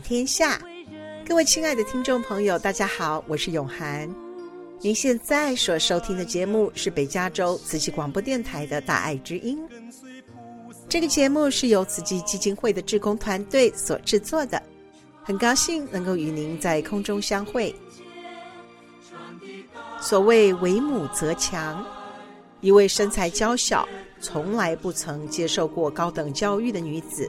天下。各位亲爱的听众朋友，大家好，我是永涵。您现在所收听的节目是北加州慈济广播电台的大爱之音。这个节目是由慈济基金会的志工团队所制作的，很高兴能够与您在空中相会。所谓为母则强，一位身材娇小、从来不曾接受过高等教育的女子。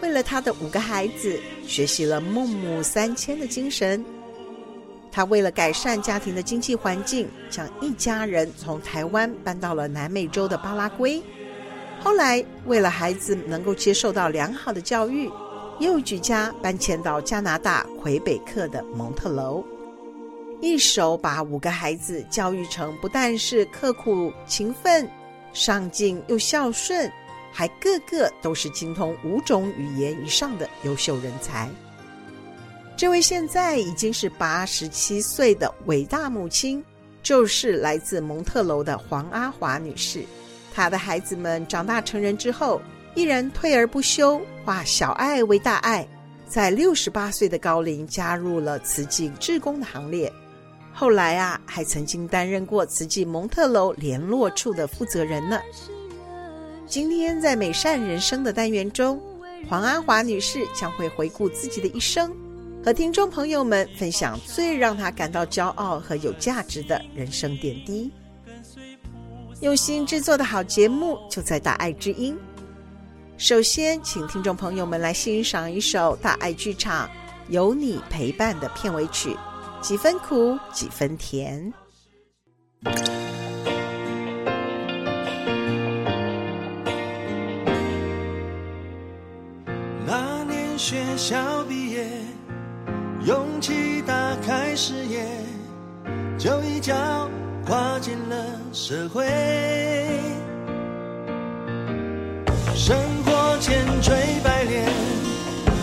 为了他的五个孩子，学习了孟母三迁的精神。他为了改善家庭的经济环境，将一家人从台湾搬到了南美洲的巴拉圭。后来，为了孩子能够接受到良好的教育，又举家搬迁到加拿大魁北克的蒙特楼，一手把五个孩子教育成不但是刻苦勤奋、上进又孝顺。还个个都是精通五种语言以上的优秀人才。这位现在已经是八十七岁的伟大母亲，就是来自蒙特楼的黄阿华女士。她的孩子们长大成人之后，依然退而不休，化小爱为大爱，在六十八岁的高龄加入了慈济志工的行列。后来啊，还曾经担任过慈济蒙特楼联络处的负责人呢。今天在美善人生的单元中，黄阿华女士将会回顾自己的一生，和听众朋友们分享最让她感到骄傲和有价值的人生点滴。用心制作的好节目就在大爱之音。首先，请听众朋友们来欣赏一首大爱剧场《有你陪伴》的片尾曲，几分苦，几分甜。学校毕业，勇气打开视野，就一脚跨进了社会。生活千锤百炼，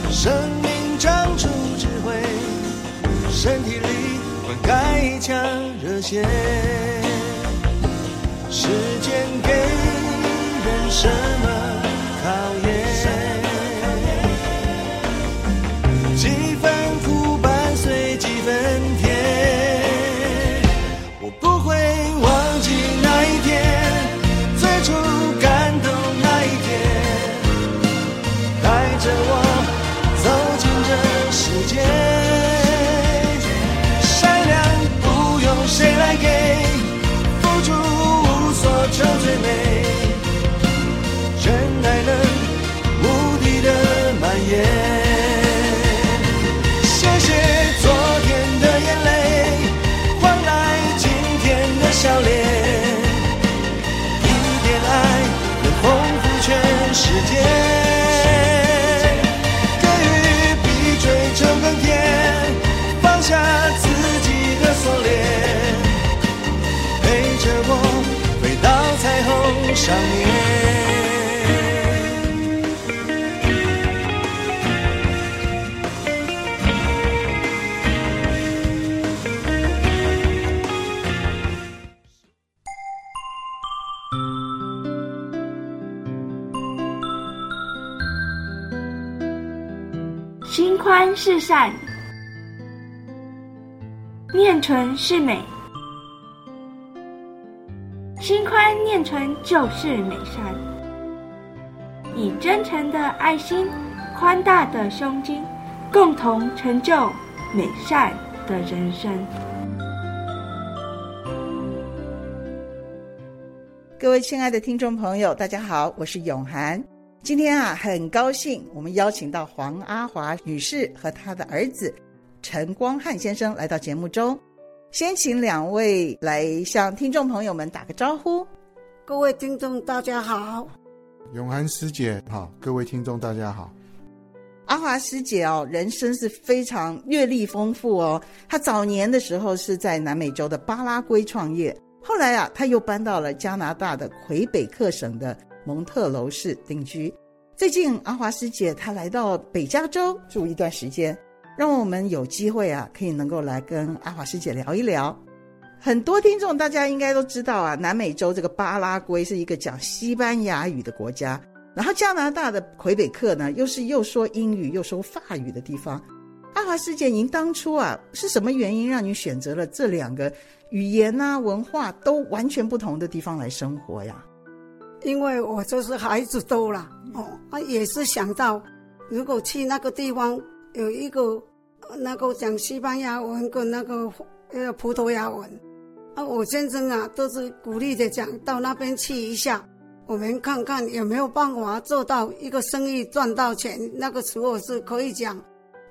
生命长出智慧，身体里灌溉一腔热血。时间给人什么善，念纯是美。心宽念纯就是美善，以真诚的爱心、宽大的胸襟，共同成就美善的人生。各位亲爱的听众朋友，大家好，我是永涵。今天啊，很高兴我们邀请到黄阿华女士和她的儿子陈光汉先生来到节目中。先请两位来向听众朋友们打个招呼。各位听众，大家好。永涵师姐好，各位听众大家好。阿华师姐哦，人生是非常阅历丰富哦。她早年的时候是在南美洲的巴拉圭创业，后来啊，她又搬到了加拿大的魁北克省的蒙特娄市定居。最近阿华师姐她来到北加州住一段时间，让我们有机会啊，可以能够来跟阿华师姐聊一聊。很多听众大家应该都知道啊，南美洲这个巴拉圭是一个讲西班牙语的国家，然后加拿大的魁北克呢，又是又说英语又说法语的地方。阿华师姐，您当初啊是什么原因让您选择了这两个语言啊文化都完全不同的地方来生活呀？因为我就是孩子多了哦，啊也是想到如果去那个地方有一个那个讲西班牙文跟那个呃葡萄牙文。啊，我先生啊，都是鼓励的讲，到那边去一下，我们看看有没有办法做到一个生意赚到钱。那个时候是可以讲，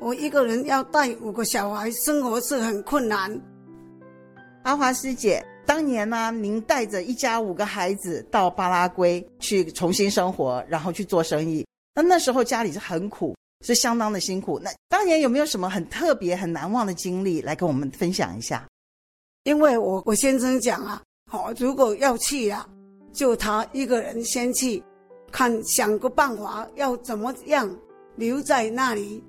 我一个人要带五个小孩，生活是很困难。阿华师姐，当年呢，您带着一家五个孩子到巴拉圭去重新生活，然后去做生意。那那时候家里是很苦，是相当的辛苦。那当年有没有什么很特别、很难忘的经历来跟我们分享一下？因为我我先生讲啊，好，如果要去啊，就他一个人先去，看想个办法要怎么样留在那里。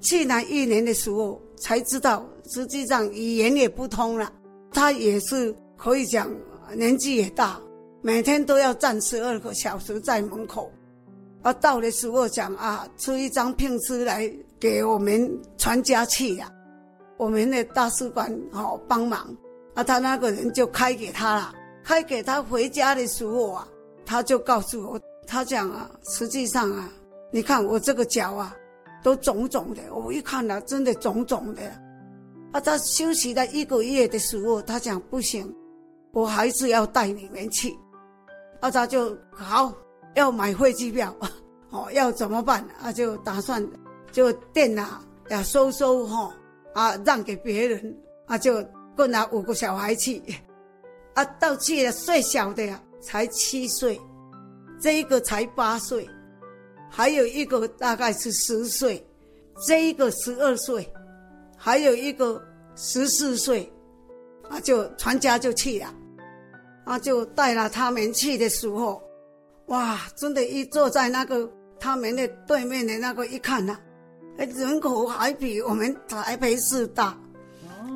去那一年的时候才知道，实际上语言也不通了。他也是可以讲，年纪也大，每天都要站十二个小时在门口。啊到的时候讲啊，出一张聘书来给我们全家去呀。我们的大使馆好帮忙，啊，他那个人就开给他了。开给他回家的时候啊，他就告诉我，他讲啊，实际上啊，你看我这个脚啊，都肿肿的。我一看啊，真的肿肿的。啊，他休息了一个月的时候，他讲不行，我还是要带你们去。啊，他就好要买飞机票，哦，要怎么办？啊，就打算就电脑要收收哈。啊，让给别人啊，就跟那五个小孩去，啊，到去了最小的呀，才七岁，这一个才八岁，还有一个大概是十岁，这一个十二岁，还有一个十四岁，啊，就全家就去了，啊，就带了他们去的时候，哇，真的，一坐在那个他们的对面的那个一看呐、啊。人口还比我们台北市大，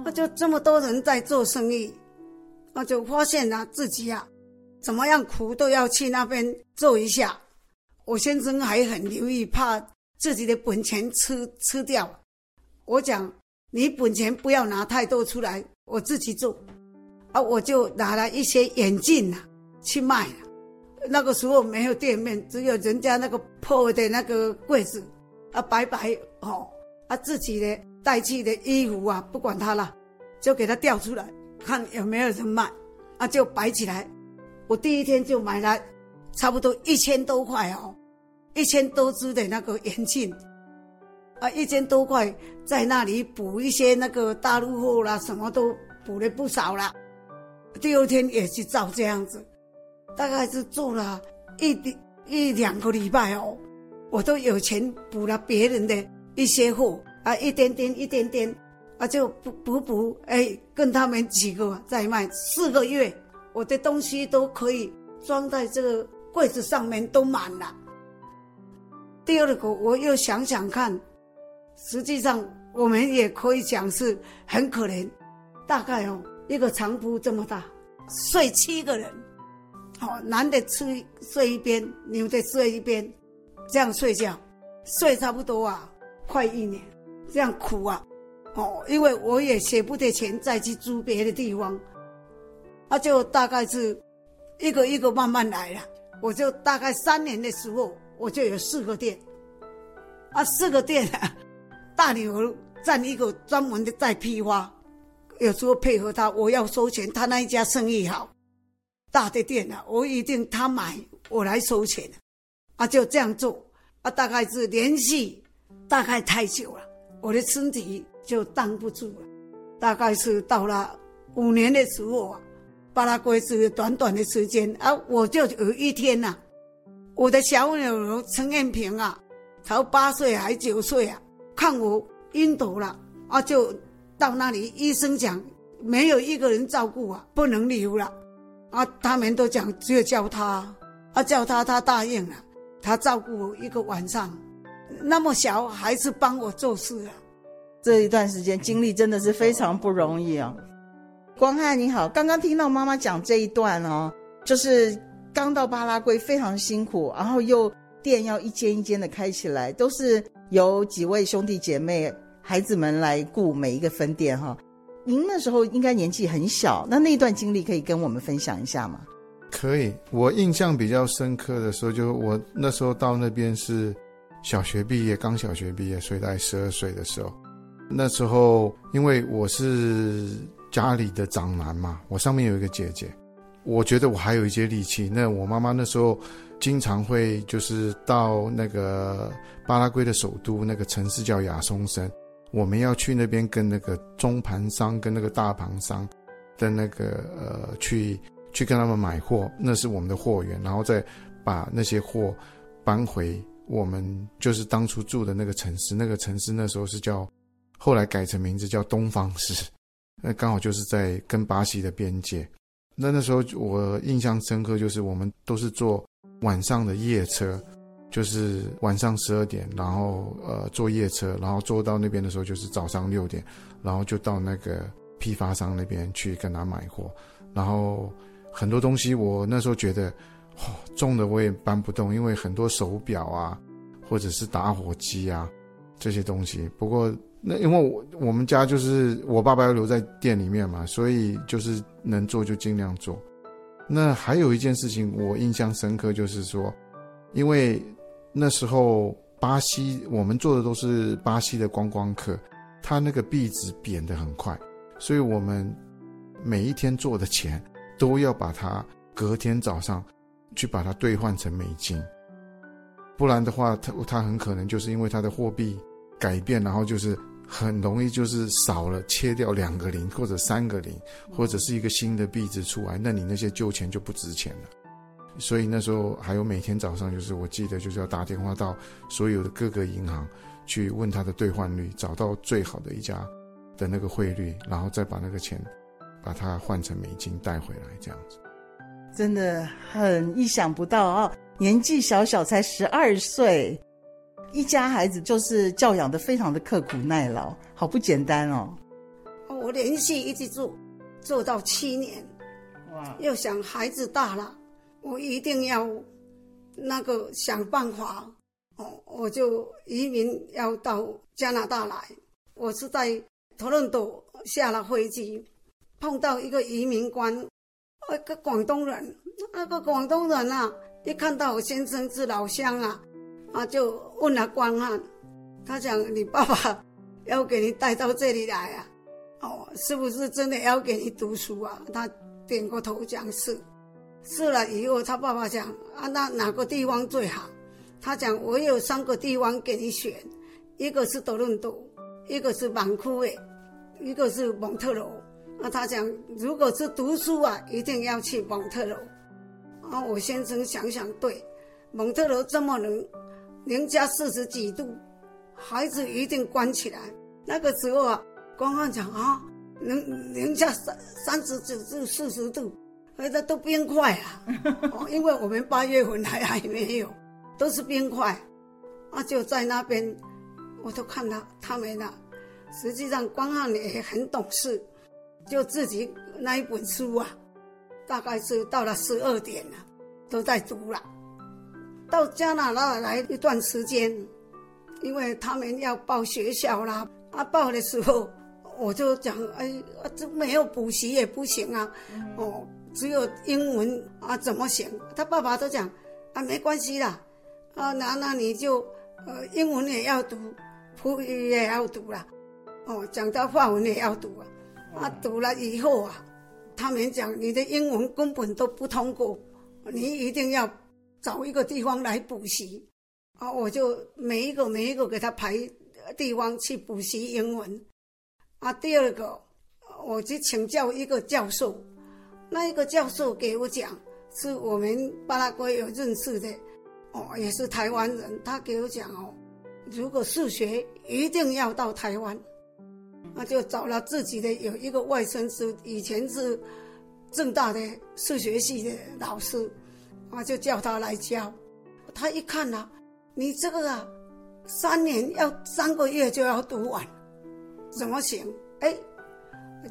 那就这么多人在做生意，我就发现啊自己啊，怎么样苦都要去那边做一下。我先生还很留意，怕自己的本钱吃吃掉。我讲你本钱不要拿太多出来，我自己做。啊，我就拿了一些眼镜啊去卖。那个时候没有店面，只有人家那个破的那个柜子。啊，白白哦，啊，自己的带去的衣服啊，不管它了，就给它吊出来，看有没有人买，啊，就摆起来。我第一天就买了差不多一千多块哦，一千多只的那个眼镜，啊，一千多块在那里补一些那个大陆货啦，什么都补了不少了。第二天也是照这样子，大概是做了一一两个礼拜哦。我都有钱补了别人的一些货啊，一点点一点点啊，就补补补，哎，跟他们几个在卖，四个月我的东西都可以装在这个柜子上面都满了。第二个我又想想看，实际上我们也可以讲是很可怜，大概哦一个床铺这么大，睡七个人，哦，男的睡睡一边，女的睡一边。这样睡觉，睡差不多啊，快一年，这样苦啊，哦，因为我也舍不得钱再去租别的地方，那、就大概是一个一个慢慢来了。我就大概三年的时候，我就有四个店，啊，四个店啊，大女儿占一个专门的在批发，有时候配合他，我要收钱，他那一家生意好，大的店啊，我一定他买，我来收钱。啊，就这样做，啊，大概是连续，大概太久了，我的身体就挡不住了。大概是到了五年的时候啊，巴拉圭是短短的时间啊，我就有一天呐、啊，我的小女儿陈艳萍啊，才八岁还九岁啊，看我晕倒了啊，就到那里，医生讲没有一个人照顾啊，不能留了。啊，他们都讲只有叫他，啊叫他，他答应了，他照顾我一个晚上，那么小还是帮我做事啊。这一段时间经历真的是非常不容易啊。光汉你好，刚刚听到妈妈讲这一段哦，就是刚到巴拉圭非常辛苦，然后又店要一间一间的开起来，都是由几位兄弟姐妹、孩子们来顾每一个分店哈。您那时候应该年纪很小，那那段经历可以跟我们分享一下吗？可以，我印象比较深刻的时候，就我那时候到那边是小学毕业，刚小学毕业，所以大概十二岁的时候。那时候因为我是家里的长男嘛，我上面有一个姐姐，我觉得我还有一些力气。那我妈妈那时候经常会就是到那个巴拉圭的首都那个城市叫亚松森。我们要去那边跟那个中盘商跟那个大盘商的那个呃去去跟他们买货，那是我们的货源，然后再把那些货搬回我们就是当初住的那个城市。那个城市那时候是叫，后来改成名字叫东方市，那刚好就是在跟巴西的边界。那那时候我印象深刻，就是我们都是坐晚上的夜车。就是晚上十二点，然后呃坐夜车，然后坐到那边的时候就是早上六点，然后就到那个批发商那边去跟他买货，然后很多东西我那时候觉得，哦，重的我也搬不动，因为很多手表啊，或者是打火机啊这些东西。不过那因为我我们家就是我爸爸要留在店里面嘛，所以就是能做就尽量做。那还有一件事情我印象深刻，就是说，因为。那时候巴西，我们做的都是巴西的观光客，他那个币值贬得很快，所以我们每一天做的钱都要把它隔天早上去把它兑换成美金，不然的话，他他很可能就是因为他的货币改变，然后就是很容易就是少了切掉两个零或者三个零，或者是一个新的币值出来，那你那些旧钱就不值钱了。所以那时候还有每天早上，就是我记得就是要打电话到所有的各个银行去问他的兑换率，找到最好的一家的那个汇率，然后再把那个钱把它换成美金带回来，这样子。真的很意想不到、哦！年纪小小才十二岁，一家孩子就是教养的非常的刻苦耐劳，好不简单哦。我连续一直做做到七年，哇！又想孩子大了。我一定要那个想办法哦，我就移民要到加拿大来。我是在多伦多下了飞机，碰到一个移民官，一个广东人。那个广东人啊，一看到我先生是老乡啊，啊就问了关汉，他讲你爸爸要给你带到这里来啊，哦，是不是真的要给你读书啊？他点过头讲是。试了以后，他爸爸讲啊，那哪个地方最好？他讲我有三个地方给你选，一个是多伦多，一个是曼库诶，一个是蒙特罗。那他讲如果是读书啊，一定要去蒙特罗。啊，我先生想想对，蒙特罗这么冷，零下四十几度，孩子一定关起来。那个时候啊，光汉讲啊，零零下三三十几度、四十度。现在都冰块啊，哦，因为我们八月份还还没有，都是冰块，啊，就在那边，我都看到他们了。实际上，光汉也很懂事，就自己那一本书啊，大概是到了十二点了，都在读了。到加拿大来一段时间，因为他们要报学校啦，啊，报的时候我就讲，哎，这没有补习也不行啊，哦。只有英文啊，怎么行？他爸爸都讲啊，没关系啦，啊，那那你就呃，英文也要读，普语也要读啦，哦，讲到法文也要读啊，啊，读了以后啊，他们讲你的英文根本都不通过，你一定要找一个地方来补习，啊，我就每一个每一个给他排地方去补习英文，啊，第二个我去请教一个教授。那一个教授给我讲，是我们巴拉圭有认识的，哦，也是台湾人。他给我讲哦，如果数学一定要到台湾，那就找了自己的有一个外孙是以前是正大的数学系的老师，啊，就叫他来教。他一看呐、你这个啊，三年要三个月就要读完，怎么行？哎，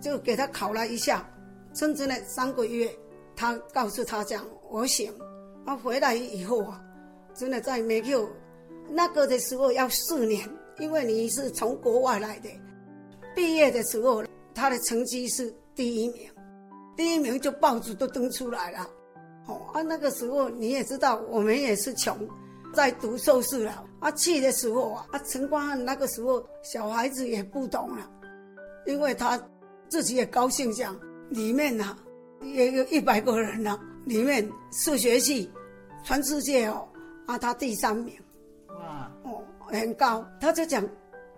就给他考了一下，真正的三个月，他告诉他讲我行。他回来以后啊，真的在美国那个的时候要四年，因为你是从国外来的。毕业的时候，他的成绩是第一名，第一名就报纸都登出来了。哦啊，那个时候你也知道，我们也是穷，在读硕士了。啊，去的时候啊，啊，陈光汉那个时候小孩子也不懂了，因为他自己也高兴讲，里面呐、啊、也有一百个人呢、啊，里面数学系全世界哦，啊，他第三名，哇，哦，很高，他就讲。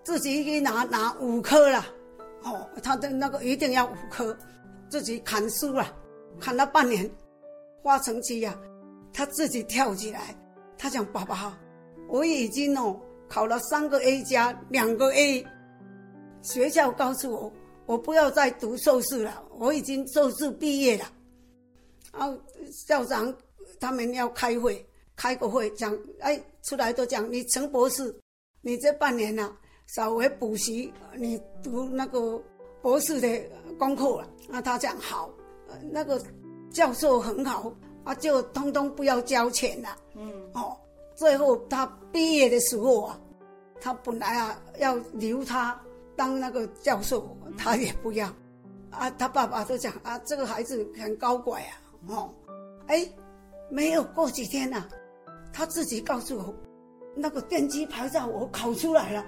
自己一拿拿五科了，哦，他的那个一定要五科，自己砍书了，砍了半年，发成绩呀，他自己跳起来，他讲爸爸，我已经哦考了三个 A 加两个 A，学校告诉我，我不要再读硕士了，我已经硕士毕业了，然后校长他们要开会，开个会讲，哎，出来都讲你陈博士，你这半年呐、啊。稍微补习，你读那个博士的功课了。那他讲好，那个教授很好啊，就通通不要交钱了。嗯，哦，最后他毕业的时候啊，他本来啊要留他当那个教授，他也不要。啊，他爸爸都讲啊，这个孩子很高乖啊。哦，哎，没有过几天呐、啊，他自己告诉我，那个电机牌照我考出来了。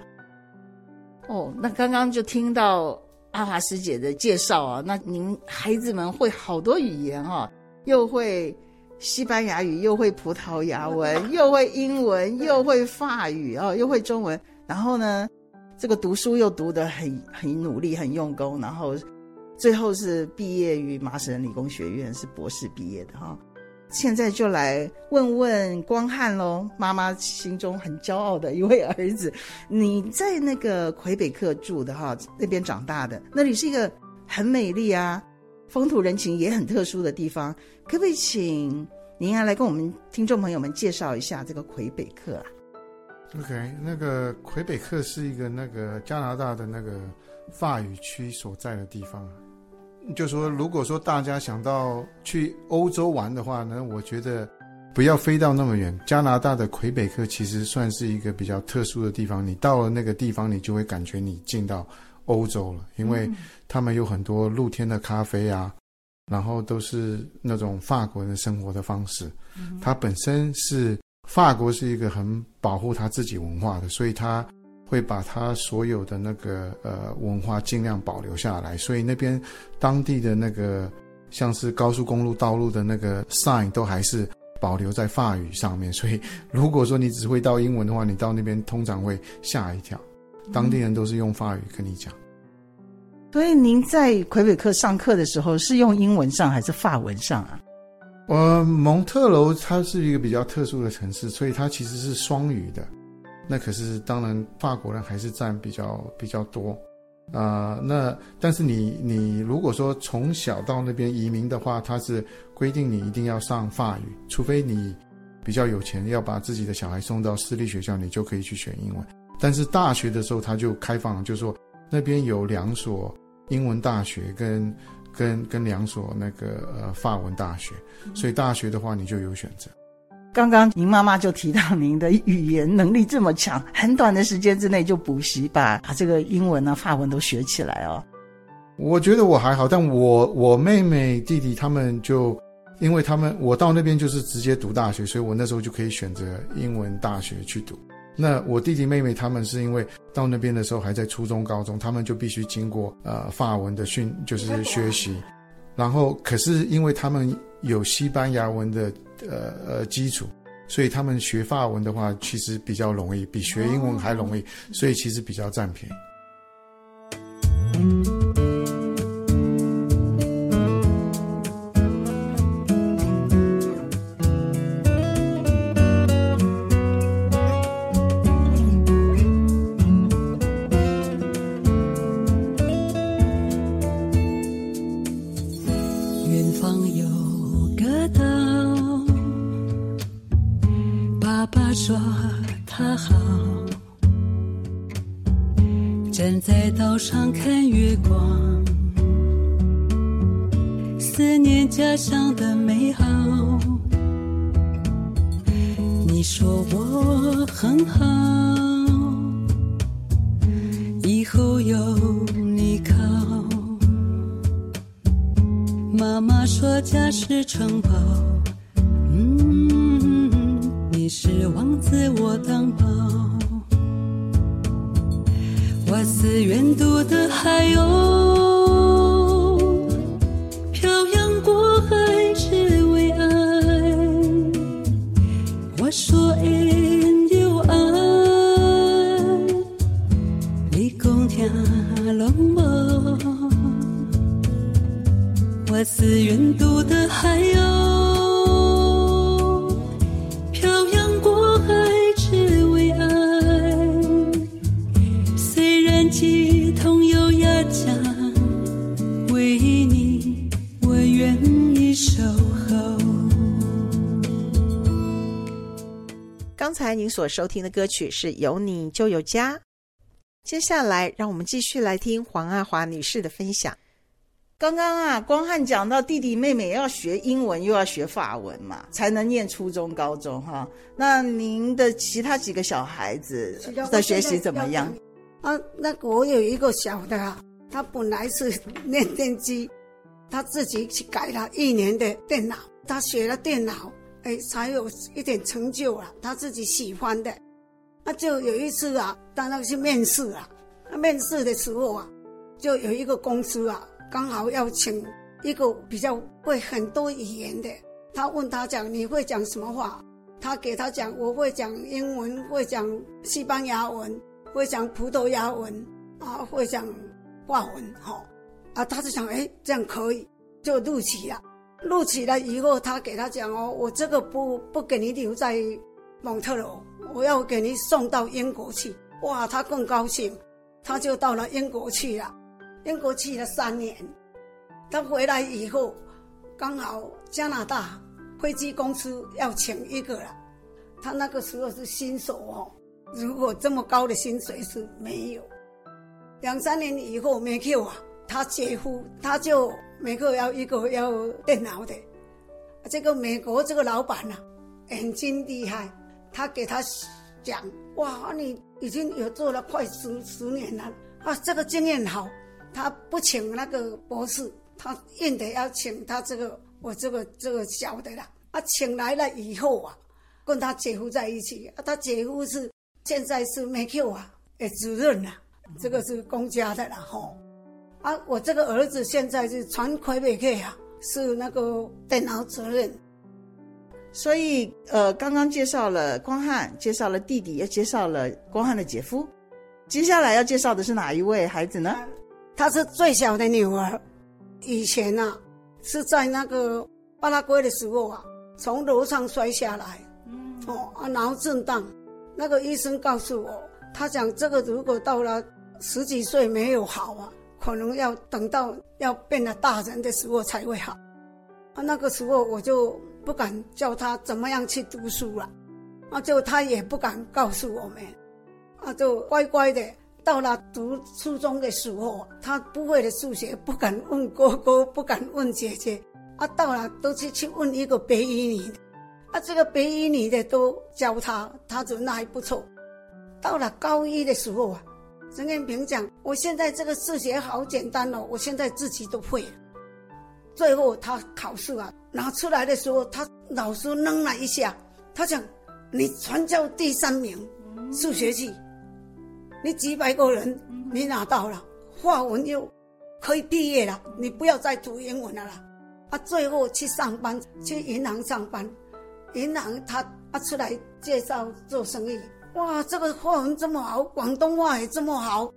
哦，那刚刚就听到阿华师姐的介绍啊，那您孩子们会好多语言哈、啊，又会西班牙语，又会葡萄牙文，又会英文，又会法语哦，又会中文，然后呢，这个读书又读得很很努力，很用功，然后最后是毕业于麻省理工学院，是博士毕业的哈、哦。现在就来问问光汉喽，妈妈心中很骄傲的一位儿子。你在那个魁北克住的哈，那边长大的，那里是一个很美丽啊，风土人情也很特殊的地方。可不可以请您啊来跟我们听众朋友们介绍一下这个魁北克啊？OK，那个魁北克是一个那个加拿大的那个法语区所在的地方。就说，如果说大家想到去欧洲玩的话呢，我觉得不要飞到那么远。加拿大的魁北克其实算是一个比较特殊的地方。你到了那个地方，你就会感觉你进到欧洲了，因为他们有很多露天的咖啡啊，然后都是那种法国人生活的方式。它本身是法国是一个很保护他自己文化的，所以他。会把他所有的那个呃文化尽量保留下来，所以那边当地的那个像是高速公路道路的那个 sign 都还是保留在法语上面。所以如果说你只会到英文的话，你到那边通常会吓一跳。当地人都是用法语跟你讲。所以您在魁北克上课的时候是用英文上还是法文上啊？呃，蒙特楼它是一个比较特殊的城市，所以它其实是双语的。那可是当然，法国人还是占比较比较多，啊、那但是你你如果说从小到那边移民的话，他是规定你一定要上法语，除非你比较有钱，要把自己的小孩送到私立学校，你就可以去选英文。但是大学的时候他就开放了，就说那边有两所英文大学跟跟跟两所那个呃法文大学，所以大学的话你就有选择。刚刚您妈妈就提到您的语言能力这么强，很短的时间之内就补习，把把这个英文啊、法文都学起来哦。我觉得我还好，但我我妹妹弟弟他们就，因为他们我到那边就是直接读大学，所以我那时候就可以选择英文大学去读。那我弟弟妹妹他们是因为到那边的时候还在初中、高中，他们就必须经过呃法文的训，就是学习。然后可是因为他们有西班牙文的。呃呃，基础，所以他们学法文的话，其实比较容易，比学英文还容易，所以其实比较占便宜。站在岛上看月光，思念家乡的美好。你说我很好，以后有你靠。妈妈说家是城堡，嗯，你是王子我当宝。我思远渡的海鸥，才您所收听的歌曲是《有你就有家》，接下来让我们继续来听黄爱华女士的分享。刚刚啊，光汉讲到弟弟妹妹要学英文，又要学法文嘛，才能念初中、高中哈。那您的其他几个小孩子的学习怎么样？啊，那个我有一个小的啊，他本来是念电机，他自己去改了一年的电脑，他学了电脑，哎，才有一点成就啊，他自己喜欢的。那就有一次啊，他那个去面试啊，面试的时候啊，就有一个公司啊。刚好要请一个比较会很多语言的，他问他讲，你会讲什么话？他给他讲，我会讲英文，会讲西班牙文，会讲葡萄牙文，啊，会讲法文，哈、哦，啊，他就想，哎，这样可以，就录取了。录取了以后，他给他讲哦，我这个不不给你留在蒙特罗，我要给你送到英国去。哇，他更高兴，他就到了英国去了。英国去了三年，他回来以后，刚好加拿大飞机公司要请一个了。他那个时候是新手哦，如果这么高的薪水是没有。两三年以后没去啊，他姐夫他就每个要一个要电脑的。这个美国这个老板啊，眼睛厉害，他给他讲哇，你已经有做了快十十年了啊，这个经验好。他不请那个博士，他硬得要请他这个我这个这个小的啦。啊，请来了以后啊，跟他姐夫在一起。啊，他姐夫是现在是 McQ 啊，诶，主任呐，这个是公家的了吼。啊，我这个儿子现在是传魁北克啊，是那个电脑责任。所以，呃，刚刚介绍了光汉，介绍了弟弟，又介绍了光汉的姐夫。接下来要介绍的是哪一位孩子呢？啊她是最小的女儿，以前啊是在那个巴拉圭的时候啊，从楼上摔下来，嗯，哦啊脑震荡，那个医生告诉我，他讲这个如果到了十几岁没有好啊，可能要等到要变了大人的时候才会好，啊那个时候我就不敢叫他怎么样去读书了，啊就他也不敢告诉我们，啊就乖乖的。到了读初中的时候，他不会的数学不敢问哥哥，不敢问姐姐，啊，到了都去去问一个白衣女的，啊，这个白衣女的都教他，他觉得还不错。到了高一的时候啊，陈建平讲，我现在这个数学好简单哦，我现在自己都会了。最后他考试啊拿出来的时候，他老师愣了一下，他讲，你全校第三名，数学系。你几百个人，你拿到了，法文又可以毕业了，你不要再读英文了啦。啊，最后去上班，去银行上班，银行他啊出来介绍做生意，哇，这个法文这么好，广东话也这么好，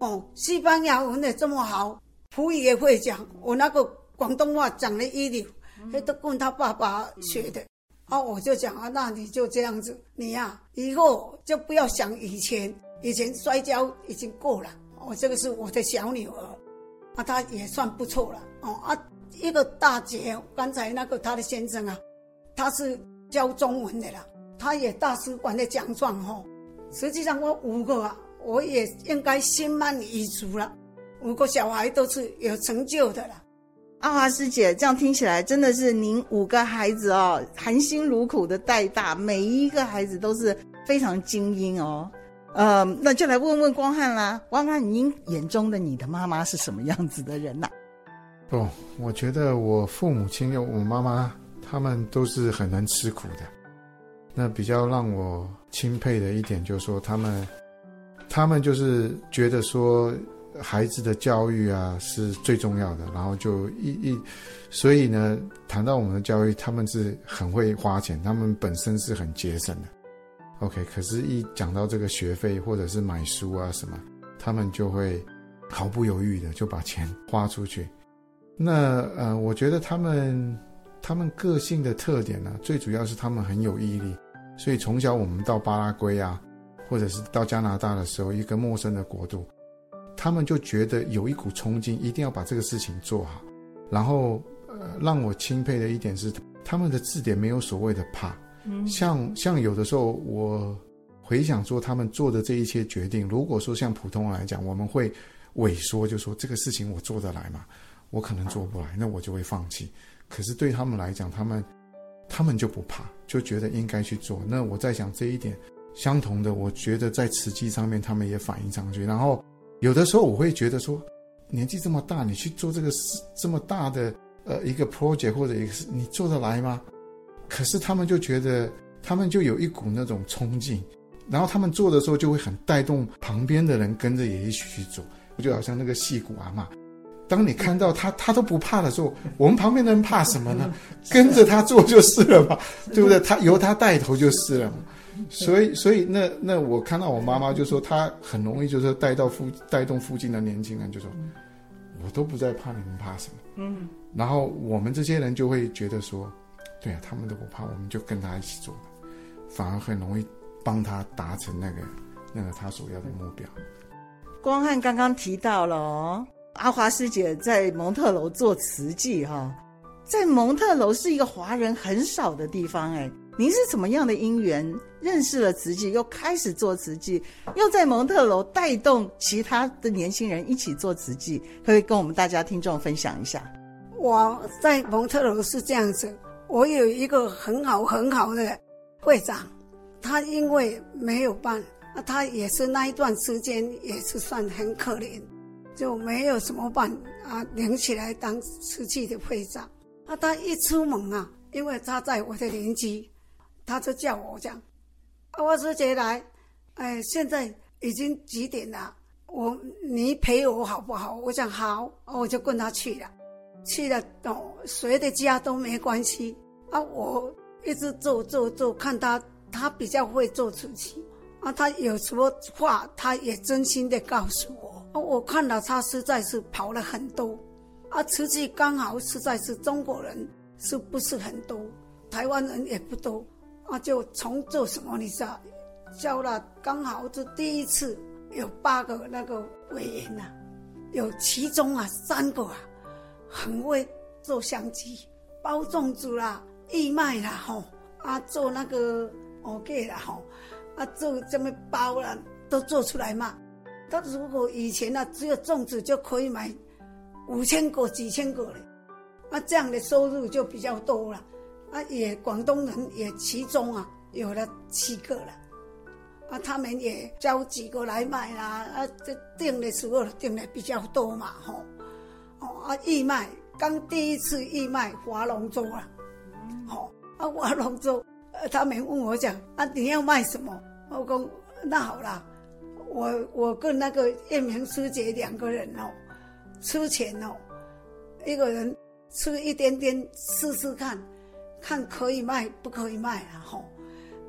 哦，西班牙文也这么好，葡语也会讲，我那个广东话讲的一流，那都跟他爸爸学的。啊，我就讲啊，那你就这样子，你呀、啊，以后就不要想以前。以前摔跤已经过了，哦，这个是我的小女儿，啊，她也算不错了，哦啊，一个大姐，刚才那个她的先生啊，他是教中文的啦，他也大使馆的奖状吼。实际上我五个啊，我也应该心满意足了。五个小孩都是有成就的了。阿华师姐，这样听起来真的是您五个孩子哦，含辛茹苦的带大，每一个孩子都是非常精英哦。呃，那就来问问光汉啦，光汉，您眼中的你的妈妈是什么样子的人呐、啊？哦，我觉得我父母亲有我妈妈，他们都是很能吃苦的。那比较让我钦佩的一点就是说，他们，他们就是觉得说。孩子的教育啊是最重要的，然后就一一，所以呢，谈到我们的教育，他们是很会花钱，他们本身是很节省的。OK，可是，一讲到这个学费或者是买书啊什么，他们就会毫不犹豫的就把钱花出去。那呃，我觉得他们他们个性的特点呢，最主要是他们很有毅力。所以从小我们到巴拉圭啊，或者是到加拿大的时候，一个陌生的国度。他们就觉得有一股冲劲，一定要把这个事情做好。然后，呃，让我钦佩的一点是，他们的字典没有所谓的怕。嗯，像像有的时候，我回想说他们做的这一切决定，如果说像普通人来讲，我们会萎缩，就说这个事情我做得来吗？我可能做不来，那我就会放弃。可是对他们来讲，他们他们就不怕，就觉得应该去做。那我在想这一点相同的，我觉得在慈济上面他们也反映上去，然后。有的时候我会觉得说，年纪这么大，你去做这个事这么大的呃一个 project 或者一个事，你做得来吗？可是他们就觉得，他们就有一股那种冲劲，然后他们做的时候就会很带动旁边的人跟着也一起去做。就好像那个戏骨阿嬷，当你看到他他都不怕的时候，我们旁边的人怕什么呢？跟着他做就是了嘛，对不对？他由他带头就是了嘛。所以，所以那那我看到我妈妈就说，她很容易就是带到附带动附近的年轻人，就说，我都不再怕你们怕什么，嗯，然后我们这些人就会觉得说，对啊，他们都不怕，我们就跟他一起做，反而很容易帮他达成那个那个他所要的目标。光汉刚刚提到了哦，阿华师姐在蒙特楼做慈济哈，在蒙特楼是一个华人很少的地方哎。您是怎么样的因缘认识了慈济，又开始做慈济，又在蒙特楼带动其他的年轻人一起做慈济？可以跟我们大家听众分享一下。我在蒙特楼是这样子，我有一个很好很好的会长，他因为没有办，他也是那一段时间也是算很可怜，就没有什么办啊，领起来当瓷器的会长。啊，他一出门啊，因为他在我的邻居。他就叫我讲，阿华师姐来，哎，现在已经几点了？我你陪我好不好？我讲好，我就跟他去了。去了哦，谁的家都没关系啊。我一直做做做，看他他比较会做事情啊。他有什么话，他也真心的告诉我。啊，我看到他实在是跑了很多啊。慈济刚好实在是中国人是不是很多，台湾人也不多。啊，就从做什么？你知道，教了刚好是第一次有八个那个委员呐、有其中啊三个啊很会做香鸡、包粽子啦、义卖啦，吼啊做那个哦给啦，吼啊做这么包啦都做出来嘛。他如果以前呢、只有粽子就可以买五千个、几千个嘞，那这样的收入就比较多了。啊，也广东人也其中啊有了七个了，啊，他们也交几个来买啦，啊，这订的时候订的比较多嘛，吼，哦，啊，义卖刚第一次义卖划龙舟了，好，啊，划龙舟，呃他们问我讲，啊，你要卖什么？我讲那好啦，我我跟那个叶明师姐两个人哦，出钱哦，一个人吃一点点试试看。看可以卖不可以卖啊？吼，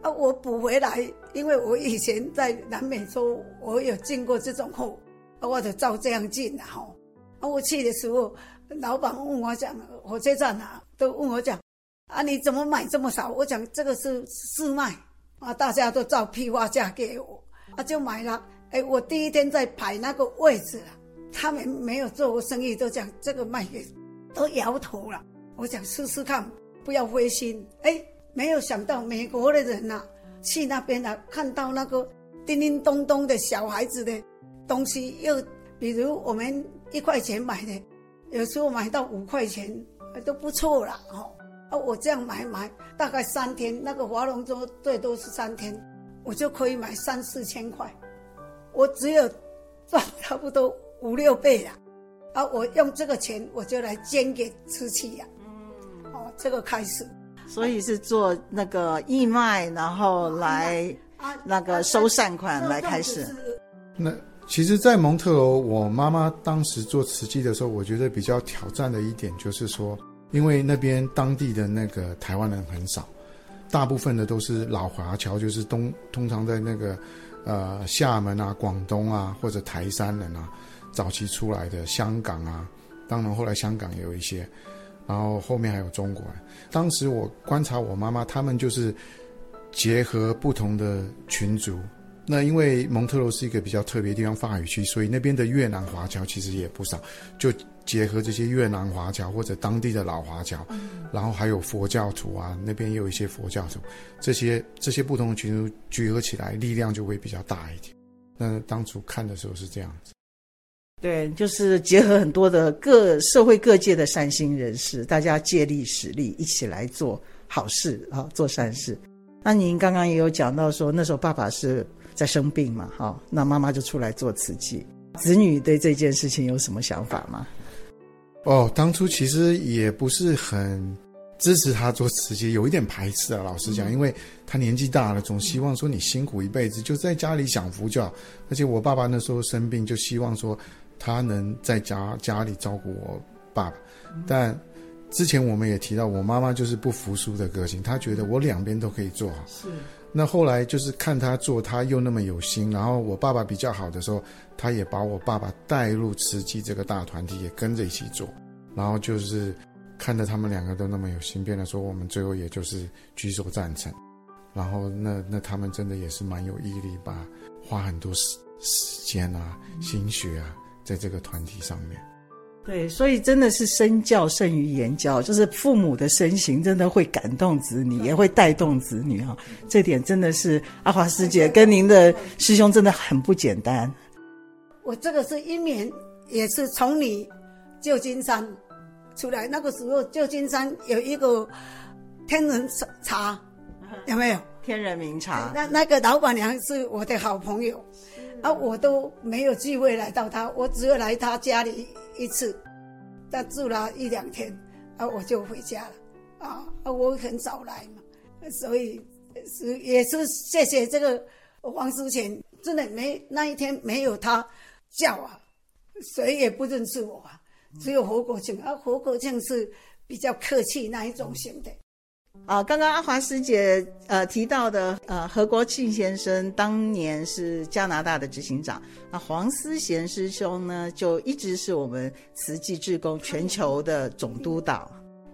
啊，我补回来，因为我以前在南美洲，我有进过这种货，啊，我就照这样进了吼。啊，我去的时候，老板问我讲，火车站啊，都问我讲，啊，你怎么买这么少？我讲这个是试卖，啊，大家都照批发价给我，啊，就买了。哎，我第一天在排那个位置，他们没有做过生意，都讲这个卖给都摇头了。我想试试看，不要灰心。哎，没有想到美国的人呐、啊，去那边啊，看到那个叮叮咚咚的小孩子的东西，又比如我们一块钱买的，有时候买到五块钱都不错了哦。啊，我这样买买，大概三天，那个划龙舟最多是三天，我就可以买三四千块。我只有赚差不多五六倍了，啊，我用这个钱我就来捐给瓷器呀。嗯，哦，这个开始，所以是做那个义卖，然后来那个收善款来开始。那其实，在蒙特罗，我妈妈当时做瓷器的时候，我觉得比较挑战的一点就是说。因为那边当地的那个台湾人很少，大部分的都是老华侨，就是东通常在那个呃厦门啊、广东啊或者台山人啊，早期出来的香港啊，当然后来香港也有一些，然后后面还有中国人。当时我观察我妈妈，他们就是结合不同的群族。那因为蒙特罗是一个比较特别的地方，法语区，所以那边的越南华侨其实也不少，就。结合这些越南华侨或者当地的老华侨，嗯，然后还有佛教徒啊，那边也有一些佛教徒，这些这些不同的群族聚合起来，力量就会比较大一点。那当初看的时候是这样子，对，就是结合很多的各社会各界的善心人士，大家借力使力，一起来做好事啊，做善事。那您刚刚也有讲到说，那时候爸爸是在生病嘛，哈，那妈妈就出来做慈济，子女对这件事情有什么想法吗？哦，当初其实也不是很支持他做慈济，有一点排斥啊。老实讲，因为他年纪大了，总希望说你辛苦一辈子，就在家里享福就好。而且我爸爸那时候生病，就希望说他能在家家里照顾我爸爸。但之前我们也提到，我妈妈就是不服输的个性，她觉得我两边都可以做好。是。那后来就是看他做，他又那么有心，然后我爸爸比较好的时候，他也把我爸爸带入慈济这个大团体，也跟着一起做。然后就是看着他们两个都那么有心，变得说我们最后也就是举手赞成。然后那那他们真的也是蛮有毅力，把花很多时时间啊、心血啊，在这个团体上面。对，所以真的是身教胜于言教，就是父母的身形真的会感动子女，也会带动子女哈。这点真的是阿华师姐跟您的师兄真的很不简单。我这个是一年，也是从你旧金山出来，那个时候旧金山有一个天人茶，有没有？天人名茶。那那个老板娘是我的好朋友，啊，我都没有机会来到他，我只有来他家里。一次，他住了一两天，啊，我就回家了，啊，我很早来嘛，所以是也是谢谢这个黄思贤，真的没那一天没有他叫啊，谁也不认识我啊，只有何国庆啊，何国庆是比较客气那一种型的。啊，刚刚阿华师姐呃提到的呃何国庆先生当年是加拿大的执行长，那黄思贤师兄呢就一直是我们慈济志工全球的总督导，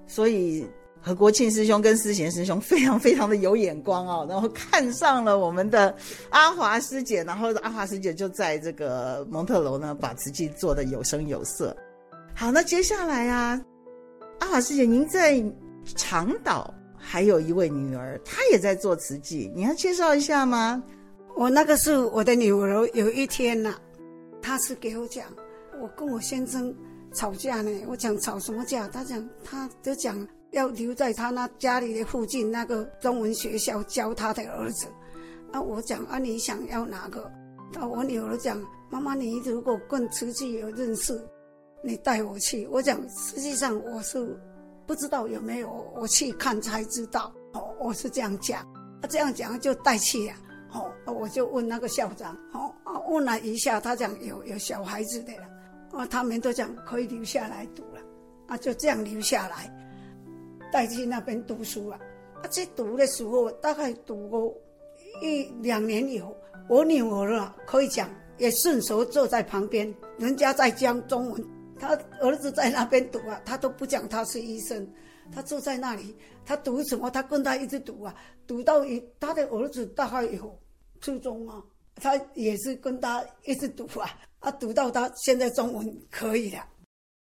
所以何国庆师兄跟思贤师兄非常非常的有眼光哦，然后看上了我们的阿华师姐，然后阿华师姐就在这个蒙特楼呢把慈济做得有声有色。好，那接下来啊，阿华师姐您在长岛。还有一位女儿，她也在做慈济，你要介绍一下吗？我那个是我的女儿，有一天呐、啊，她是给我讲，我跟我先生吵架呢，我讲吵什么架？她讲，她就讲要留在她那家里的附近那个中文学校教她的儿子。啊，我讲啊，你想要哪个？啊，我女儿讲，妈妈，你如果跟慈济有认识，你带我去。我讲，实际上我是。不知道有没有，我去看才知道。哦，我是这样讲，他这样讲就带去了。哦，我就问那个校长，哦，问了一下，他讲有有小孩子的了，啊，他们都讲可以留下来读了，啊，就这样留下来，带去那边读书了。啊，去读的时候大概读过一两年以后，我女儿啊可以讲，也顺手坐在旁边，人家在讲中文。他儿子在那边读啊，他都不讲他是医生，他坐在那里，他读什么？他跟他一直读啊，读到一他的儿子大概有初中啊，他也是跟他一直读啊，啊，读到他现在中文可以了。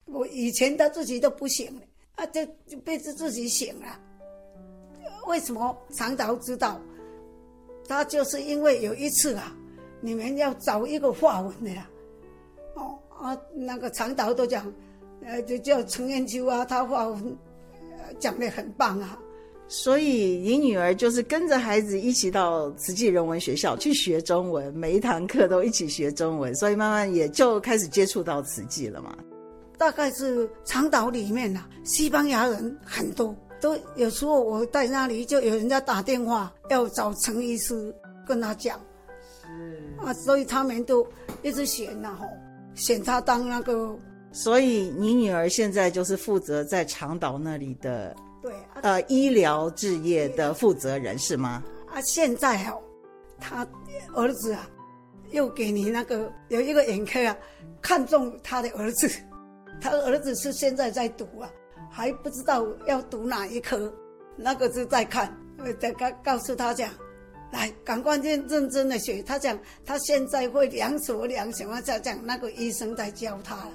我以前他自己都不行了，啊，就就被自自己醒了。为什么长岛知道？他就是因为有一次啊，你们要找一个法文的啦，哦啊，那个长岛都讲，呃，就叫陈彦秋啊，他法文讲的很棒啊。所以你女儿就是跟着孩子一起到慈济人文学校去学中文，每一堂课都一起学中文，所以慢慢也就开始接触到慈济了嘛。大概是长岛里面呐、啊，西班牙人很多，都有时候我在那里就有人家打电话要找陈医师跟他讲，是啊，所以他们都一直选呐吼，选他当那个。所以你女儿现在就是负责在长岛那里的。对，呃，医疗置业的负责人是吗？啊，现在哦，他儿子啊，又给你那个有一个眼科啊，看中他的儿子，他儿子是现在在读啊，还不知道要读哪一科，那个是在看，呃，再告告诉他讲，来，赶快认认真的学。他讲他现在会两手两脚，我在讲那个医生在教他了，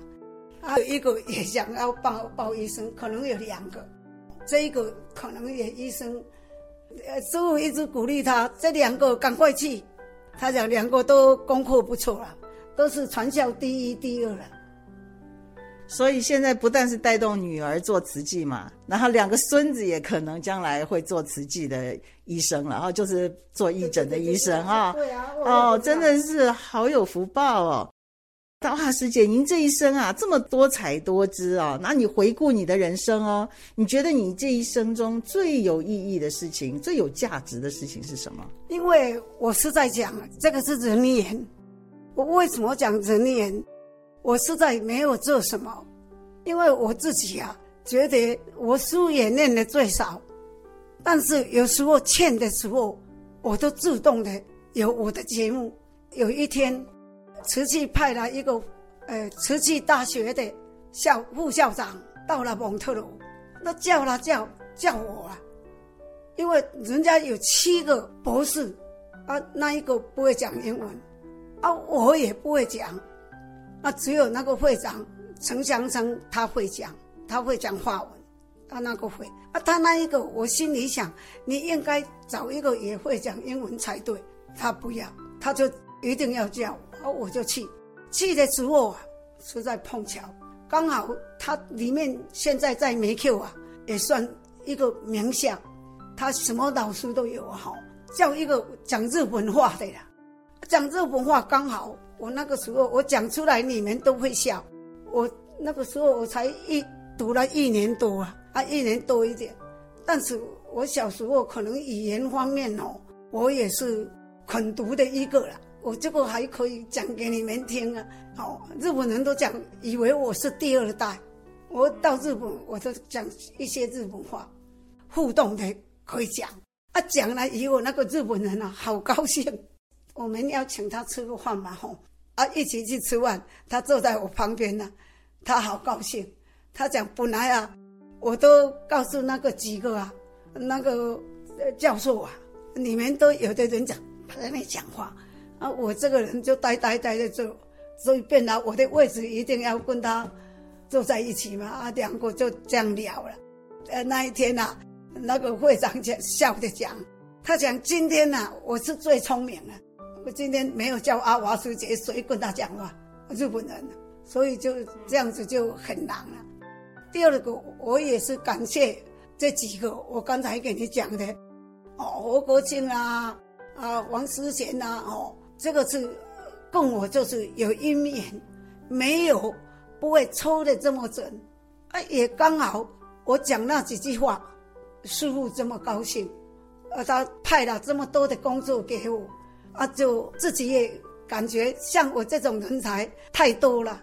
还有一个也想要报报医生，可能有两个。这一个可能也医生，呃，师傅一直鼓励他，这两个赶快去。他讲两个都功课不错了，都是全校第一、第二了。所以现在不但是带动女儿做慈济嘛，然后两个孙子也可能将来会做慈济的医生了，然后就是做义诊的医生哈。对啊，哦，真的是好有福报哦。大华师姐，您这一生啊，这么多才多姿哦，那你回顾你的人生哦，你觉得你这一生中最有意义的事情、最有价值的事情是什么？因为我是在讲这个是人缘，我为什么讲人缘？我实在没有做什么，因为我自己啊，觉得我书也念的最少，但是有时候欠的时候，我都自动的有我的节目。有一天。慈济派来一个，呃，慈济大学的校副校长到了蒙特娄，那叫他叫叫我啊，因为人家有七个博士，啊，那一个不会讲英文，啊，我也不会讲，啊，只有那个会长陈祥生他会讲，他会讲话文，他那个会，啊，他那一个我心里想，你应该找一个也会讲英文才对，他不要，他就一定要叫我。哦，我就去，去的时候啊，是在碰巧，刚好他里面现在在梅 Q 啊，也算一个名校，他什么老师都有哈，叫一个讲日本话的啦，讲日本话刚好，我那个时候我讲出来你们都会笑，我那个时候我才一读了一年多啊，啊一年多一点，但是我小时候可能语言方面哦，我也是肯读的一个了。我这个还可以讲给你们听啊！好，日本人都讲，以为我是第二代。我到日本，我都讲一些日本话，互动的可以讲。啊，讲了以后，那个日本人啊，好高兴。我们要请他吃个饭嘛，吼！啊，一起去吃饭。他坐在我旁边呢，他好高兴。他讲本来啊，我都告诉那个几个啊，那个教授啊，你们都有的人讲，他在那讲话。啊，我这个人就呆呆呆的坐，所以变了我的位置一定要跟他坐在一起嘛。啊，两个就这样聊了。呃，那一天呐、啊，那个会长讲笑着讲，他讲今天呐、我是最聪明的，我今天没有叫阿华师姐，谁跟他讲话？日本人，所以就这样子就很难了。第二个，我也是感谢这几个，我刚才给你讲的，哦，何国庆啊，啊，王思贤呐，哦。这个是跟我就是有姻缘，没有不会抽的这么准，啊，也刚好我讲那几句话，师傅这么高兴，啊，他派了这么多的工作给我，啊，就自己也感觉像我这种人才太多了，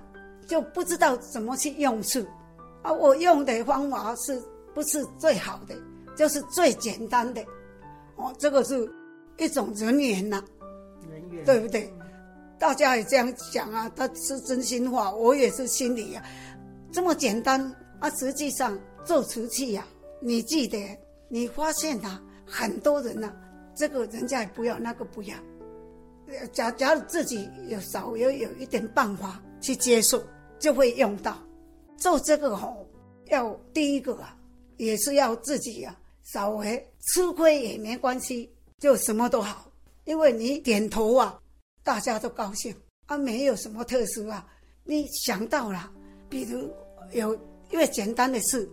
就不知道怎么去用处，啊，我用的方法是不是最好的，就是最简单的，哦，这个是一种人缘呐、啊。对不对？大家也这样讲啊，他是真心话，我也是心里呀、啊，这么简单啊。实际上做瓷器呀，你记得，你发现啊，很多人呐、啊，这个人家也不要，那个不要。假假如自己有稍微有一点办法去接受，就会用到。做这个吼，要第一个啊，也是要自己啊，稍微吃亏也没关系，就什么都好，因为你点头啊，大家都高兴啊，没有什么特殊啊，你想到了，比如有越简单的事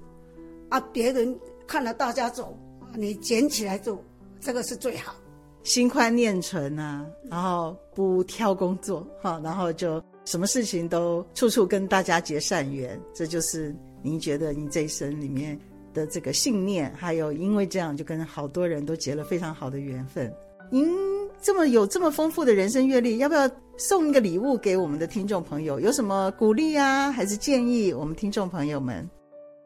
啊，别人看了大家走，你捡起来做，这个是最好。心宽念纯啊，然后不挑工作，哈，然后就什么事情都处处跟大家结善缘，这就是您觉得您这一生里面的这个信念，还有因为这样就跟好多人都结了非常好的缘分。您这么有这么丰富的人生阅历，要不要送一个礼物给我们的听众朋友？有什么鼓励啊，还是建议我们听众朋友们？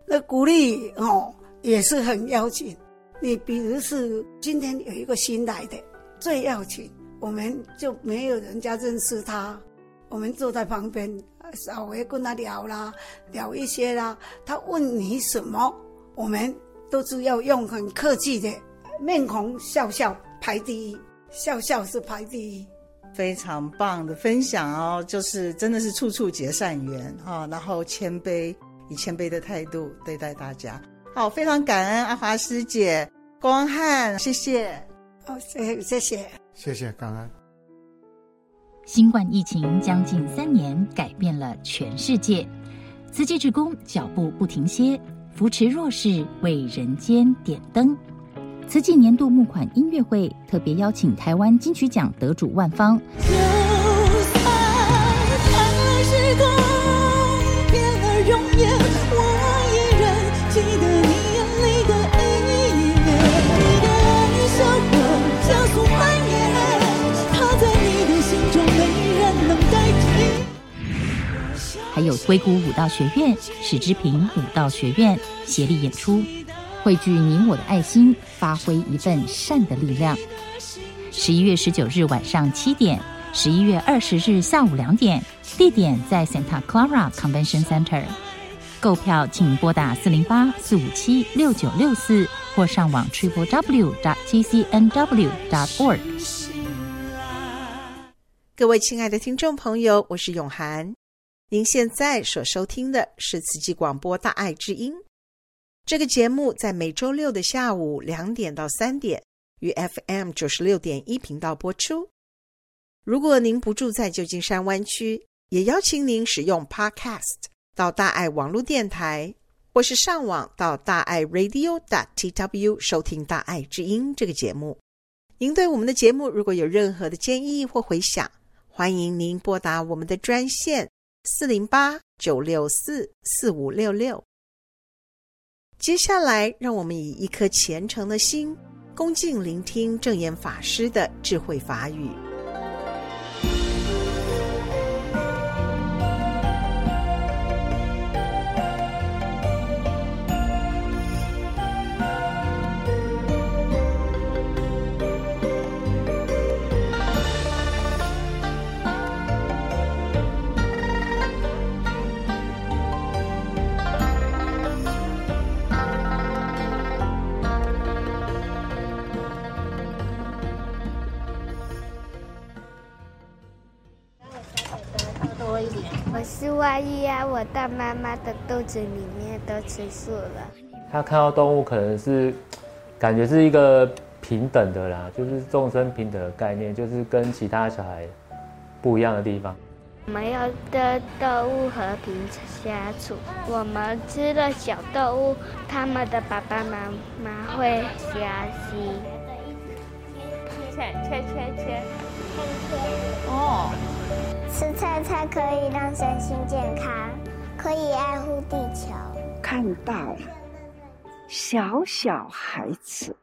那鼓励哦，也是很要紧。你比如是今天有一个新来的。最要紧，我们就没有人家认识他，我们坐在旁边，稍微跟他聊啦，聊一些啦。他问你什么，我们都是要用很客气的面孔笑笑排第一，笑笑是排第一。非常棒的分享哦，就是真的是处处结善缘哈，然后谦卑，以谦卑的态度对待大家。好，非常感恩阿华师姐光汉，谢谢。哦，谢谢谢，谢谢，感恩。新冠疫情将近三年，改变了全世界。慈济志工脚步不停歇，扶持弱势，为人间点灯。慈济年度募款音乐会特别邀请台湾金曲奖得主万芳。还有硅谷舞蹈学院、史之平舞蹈学院协力演出，汇聚你我的爱心，发挥一份善的力量。十一月十九日晚上七点，十一月二十日下午两点，地点在 Santa Clara Convention Center。购票请拨打四零八四五七六九六四，或上网 triple w dot tcnw dot org。各位亲爱的听众朋友，我是永涵。您现在所收听的是慈济广播《大爱之音》这个节目，在每周六的下午两点到三点，于 FM 九十六点一频道播出。如果您不住在旧金山湾区，也邀请您使用 Podcast 到大爱网络电台，或是上网到大爱 Radio.TW 收听《大爱之音》这个节目。您对我们的节目如果有任何的建议或回响，欢迎您拨打我们的专线。四零八九六四四五六六。接下来，让我们以一颗虔诚的心，恭敬聆听正言法师的智慧法语。是外遇啊！我到妈妈的肚子里面都吃素了。他看到动物可能是感觉是一个平等的啦，就是众生平等的概念，就是跟其他小孩不一样的地方。我们要跟动物和平相处。我们吃了小动物，他们的爸爸妈妈会相信。圈圈圈圈圈哦。吃菜才可以让身心健康，可以爱护地球。看到小小孩子，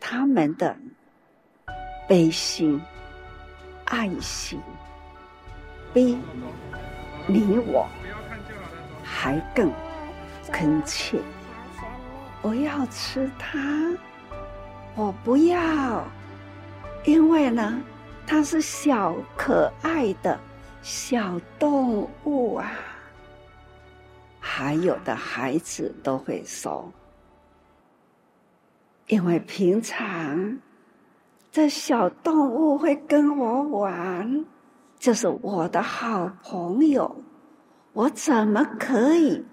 他们的悲心、爱心，比你我还更恳切。我要吃它，我不要，因为呢。它是小可爱的小动物啊，还有的孩子都会说，因为平常这小动物会跟我玩，就是我的好朋友，我怎么可以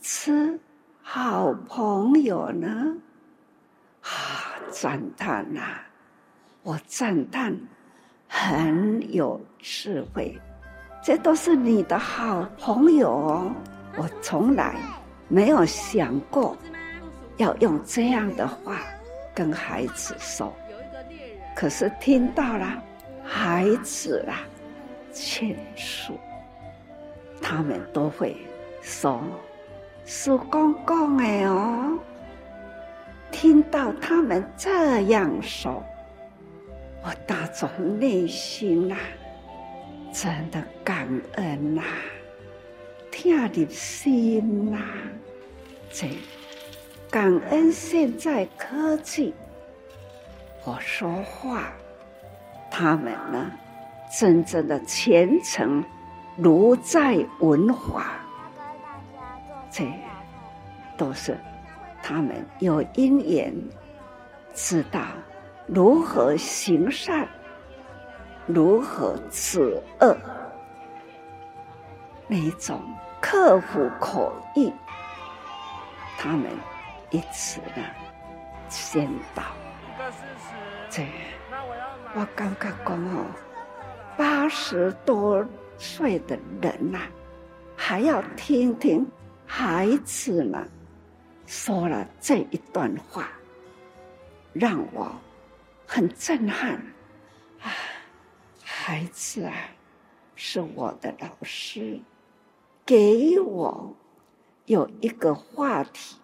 吃好朋友呢？啊，赞叹呐！我赞叹，很有智慧，这都是你的好朋友哦。我从来没有想过要用这样的话跟孩子说，可是听到了孩子啊，倾诉，他们都会说是公公的哦。听到他们这样说，我打从内心呐、啊，真的感恩呐、啊，听入心呐、这感恩现在科技，我说话，他们呢，真正的虔诚如在文华，这都是。他们有因缘，知道如何行善，如何止恶，那种克服口欲，他们一直呢先导。这我刚刚讲哦，八十多岁的人呐、还要听听孩子们。说了这一段话，让我很震撼啊！孩子啊，是我的老师，给我有一个话题，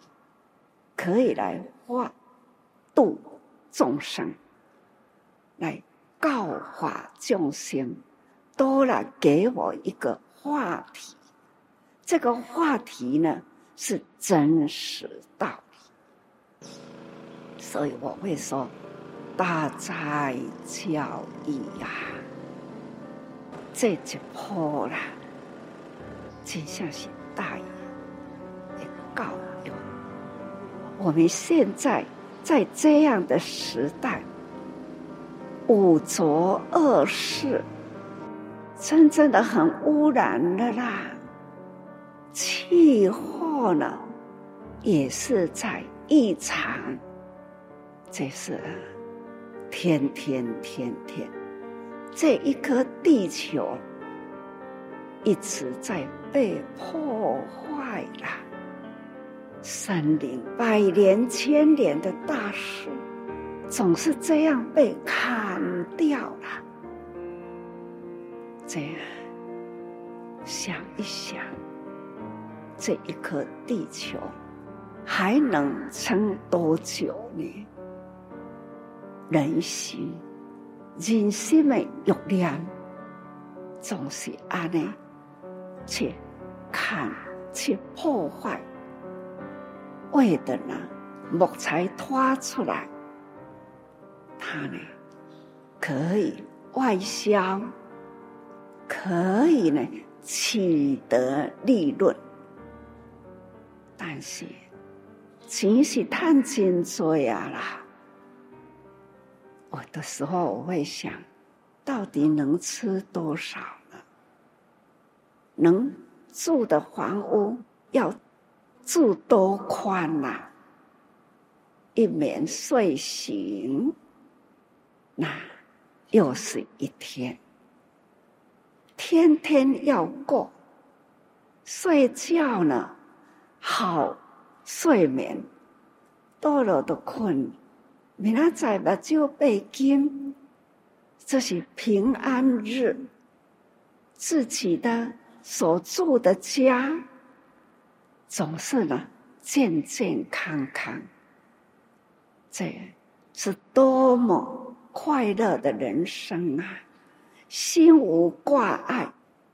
可以来化度众生，来教化众生，都来给我一个话题。这个话题呢，是真实道理，所以我会说大哉教育呀，这一波啦，真像是大爷的教育。我们现在在这样的时代，五浊恶世，真正的很污染了啦，气候。呢，也是在异常，这是天天天天，这一颗地球一直在被破坏了。森林百年千年的大树，总是这样被砍掉了。这样想一想。这一颗地球还能撑多久呢？人心，人心的欲念总是安尼，去看，去破坏，为的呢，木材拖出来，它呢可以外销，可以呢取得利润。但是，钱是赚真多呀啦！我的时候我会想，到底能吃多少呢？能住的房屋要住多宽呐、啊？一眠睡醒，那又是一天，天天要过，睡觉呢？好睡眠，多了的困，明仔载目睭背紧，这是平安日，自己的所住的家，总是呢健健康康，这是多么快乐的人生啊！心无挂碍，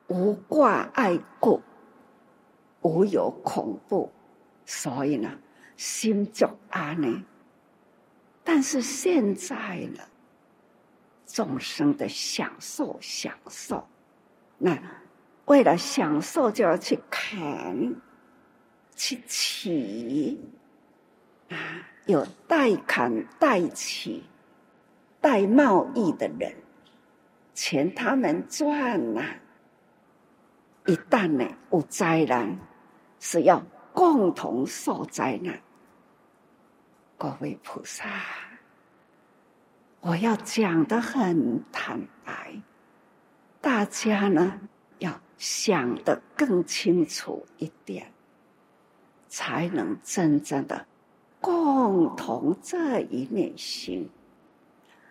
无挂碍故。无有恐怖，所以呢，心就安宁。但是现在呢，众生的享受享受，那为了享受就要去砍，去起啊，有代砍代起、代贸易的人，钱他们赚呐、一旦呢有灾难，是要共同受灾难。各位菩萨，我要讲得很坦白，大家呢要想得更清楚一点，才能真正的共同这一念心，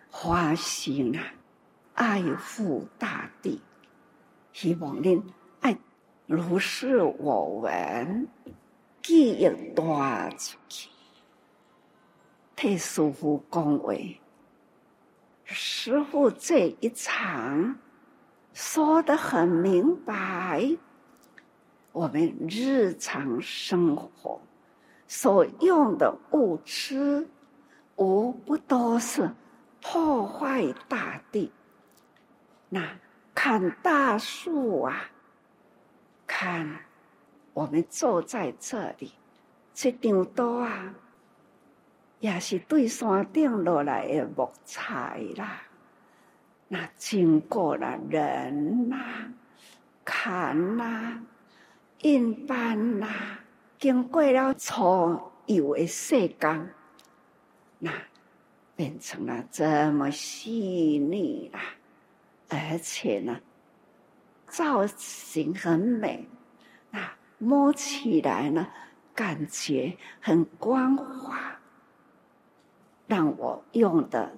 发心啊，爱护大地，希望您爱如是我闻，记忆多出去。替师父讲话，师傅这一场说得很明白。我们日常生活所用的物资，无不都是破坏大地。那砍大树啊，看我们坐在这里，这张桌啊。也是对山顶落来的木材啦，那经过了人呐、砍呐、印班呐、经过了粗油的细工，那变成了这么细腻啦，而且呢，造型很美，那摸起来呢，感觉很光滑。让我用的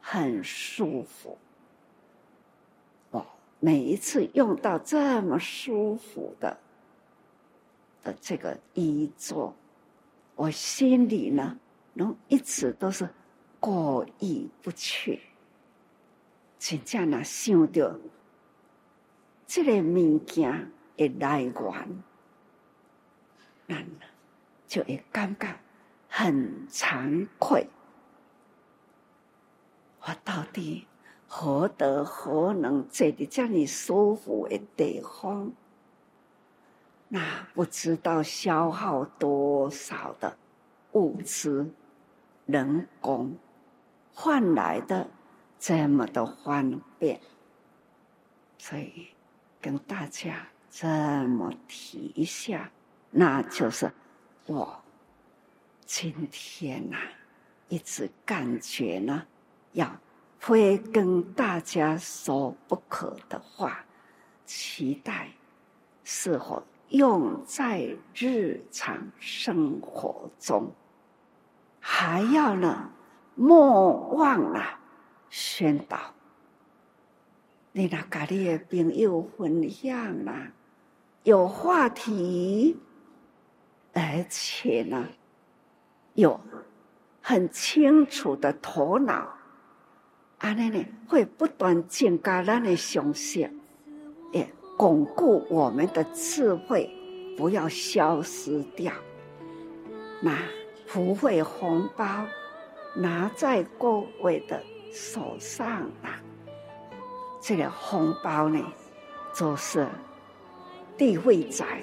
很舒服，我每一次用到这么舒服的的这个衣座，我心里呢，能一直都是过意不去。真正那想到这个物件的来源，那就会感觉很惭愧。到底何德何能坐在这里舒服的地方？那不知道消耗多少的物资、人工换来的这么的方便，所以跟大家这么提一下，那就是我今天呐、一直感觉呢。要会跟大家说不可的话，期待是否用在日常生活中，还要呢，莫忘了宣导。你那跟你的朋友分享啦，有话题，而且呢，有很清楚的头脑。安尼呢，会不断增加咱的常识，也巩固我们的智慧，不要消失掉。那福慧红包拿在各位的手上啊，这个红包呢，就是地慧财，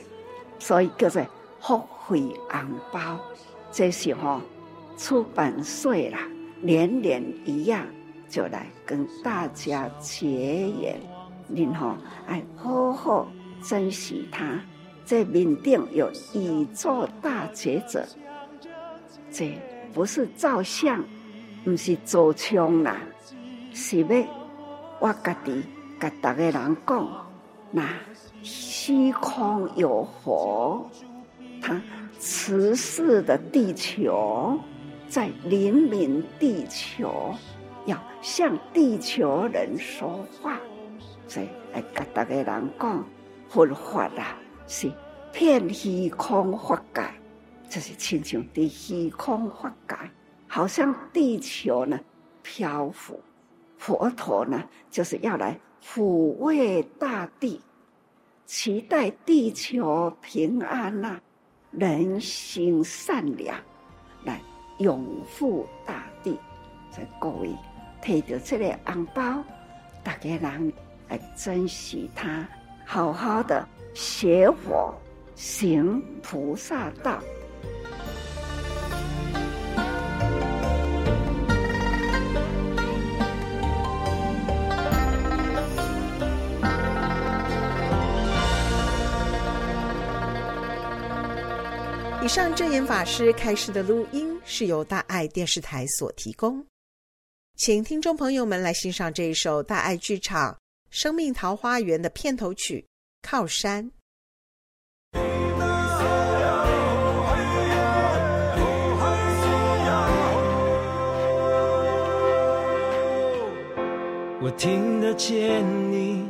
所以叫做福慧红包。这时候出版税啦，年年一样。就来跟大家结缘，您好，哎，好好珍惜它。这面顶有宇宙大觉者，这不是照相，不是做枪啦，是要我家己跟大家讲，那虚空有佛，他慈视的地球，在怜悯地球。要向地球人说话，所以来跟大家人讲，佛法啊是遍虚空法界，这是亲像的虚空法界，好像地球呢漂浮，佛陀呢就是要来抚慰大地，期待地球平安呐、啊，人心善良，来永护大地，在各位。佩着这个红包，大家人来珍惜它，好好的学佛行菩萨道。以上正言法师开示的录音是由大爱电视台所提供。请听众朋友们来欣赏这一首大爱剧场《生命桃花源》的片头曲《靠山》。我听得见你，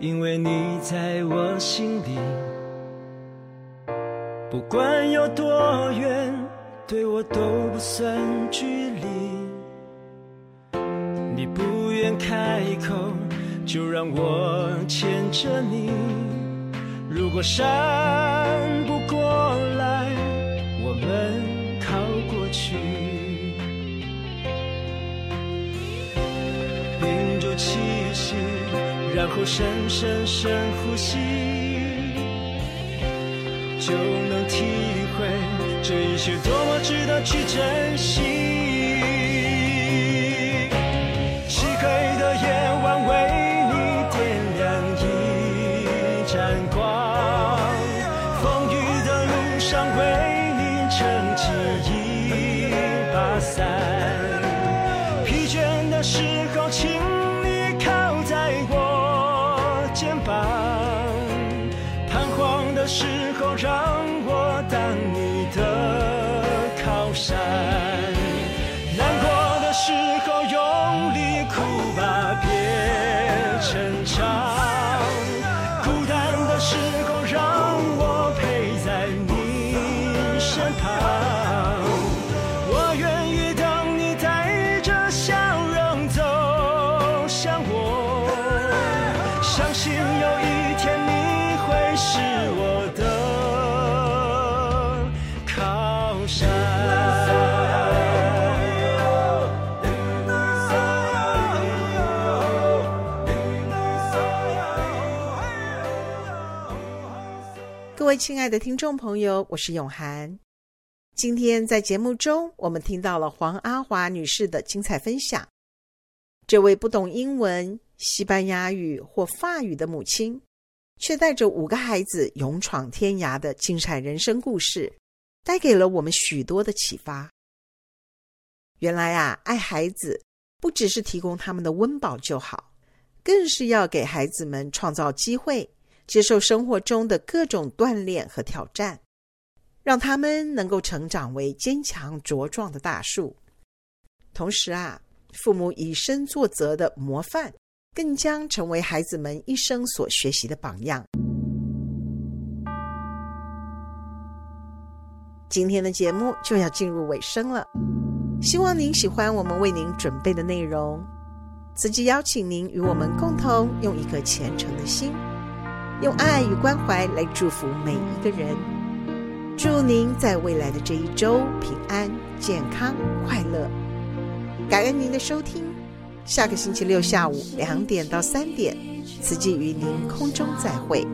因为你在我心里。不管有多远，对我都不算距离。你不愿开口，就让我牵着你。如果山不过来，我们靠过去。屏住气息，然后深深深呼吸。就能体会这一切多么值得去珍惜。亲爱的听众朋友，我是永涵。今天在节目中，我们听到了黄阿华女士的精彩分享。这位不懂英文、西班牙语或法语的母亲，却带着五个孩子勇闯天涯的精彩人生故事，带给了我们许多的启发。原来啊，爱孩子不只是提供他们的温饱就好，更是要给孩子们创造机会。接受生活中的各种锻炼和挑战，让他们能够成长为坚强茁壮的大树。同时啊，父母以身作则的模范，更将成为孩子们一生所学习的榜样。今天的节目就要进入尾声了，希望您喜欢我们为您准备的内容。此际邀请您与我们共同用一颗虔诚的心。用爱与关怀来祝福每一个人，祝您在未来的这一周平安、健康、快乐。感恩您的收听，下个星期六下午两点到三点，此际与您空中再会。